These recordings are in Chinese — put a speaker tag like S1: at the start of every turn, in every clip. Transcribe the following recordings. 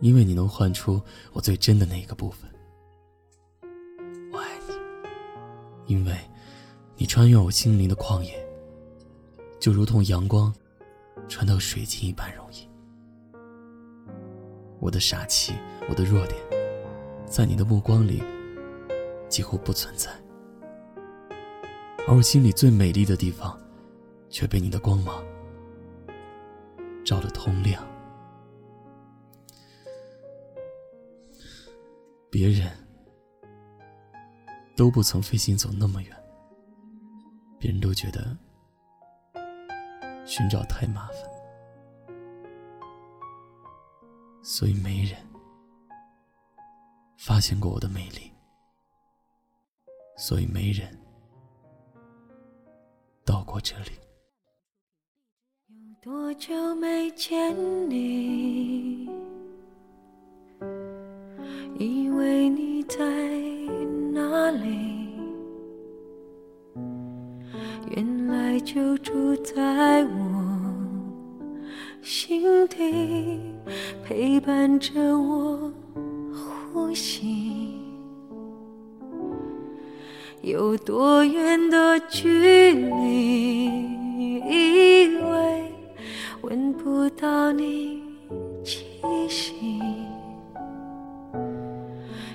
S1: 因为你能唤出我最真的那个部分，我爱你。因为，你穿越我心灵的旷野，就如同阳光穿到水晶一般容易。我的傻气，我的弱点，在你的目光里几乎不存在，而我心里最美丽的地方，却被你的光芒照得通亮。别人都不曾飞行走那么远，别人都觉得寻找太麻烦，所以没人发现过我的美丽，所以没人到过这里。
S2: 有多久没见你？以为你在哪里？原来就住在我心底，陪伴着我呼吸。有多远的距离？以为闻不到你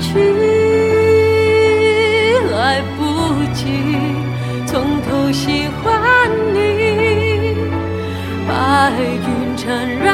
S2: 去来不及从头喜欢你，白云缠绕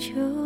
S2: 就